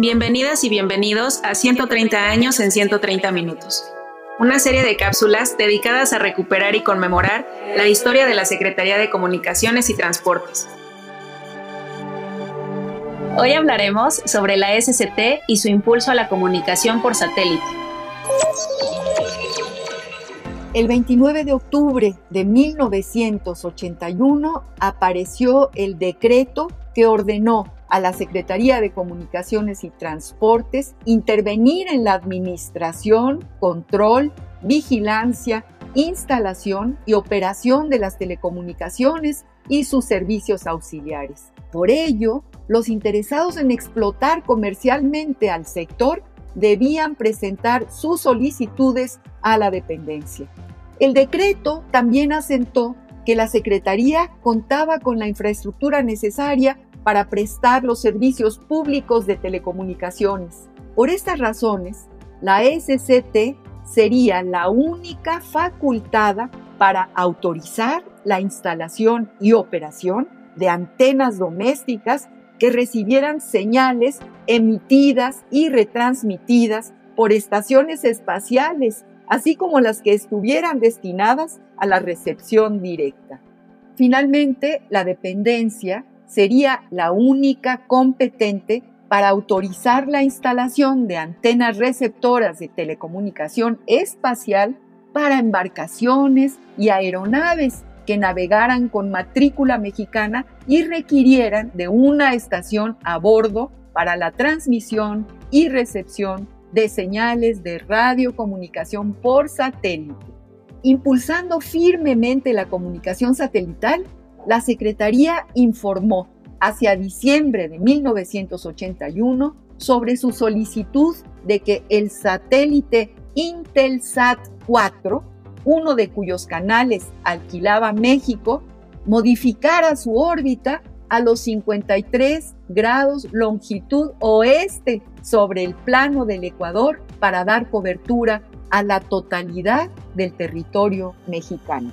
Bienvenidas y bienvenidos a 130 años en 130 minutos, una serie de cápsulas dedicadas a recuperar y conmemorar la historia de la Secretaría de Comunicaciones y Transportes. Hoy hablaremos sobre la SCT y su impulso a la comunicación por satélite. El 29 de octubre de 1981 apareció el decreto que ordenó a la Secretaría de Comunicaciones y Transportes intervenir en la administración, control, vigilancia, instalación y operación de las telecomunicaciones y sus servicios auxiliares. Por ello, los interesados en explotar comercialmente al sector debían presentar sus solicitudes a la dependencia. El decreto también asentó que la Secretaría contaba con la infraestructura necesaria para prestar los servicios públicos de telecomunicaciones. Por estas razones, la SCT sería la única facultada para autorizar la instalación y operación de antenas domésticas que recibieran señales emitidas y retransmitidas por estaciones espaciales, así como las que estuvieran destinadas a la recepción directa. Finalmente, la dependencia sería la única competente para autorizar la instalación de antenas receptoras de telecomunicación espacial para embarcaciones y aeronaves que navegaran con matrícula mexicana y requirieran de una estación a bordo para la transmisión y recepción de señales de radiocomunicación por satélite. Impulsando firmemente la comunicación satelital, la Secretaría informó hacia diciembre de 1981 sobre su solicitud de que el satélite Intelsat 4 uno de cuyos canales alquilaba México, modificara su órbita a los 53 grados longitud oeste sobre el plano del Ecuador para dar cobertura a la totalidad del territorio mexicano.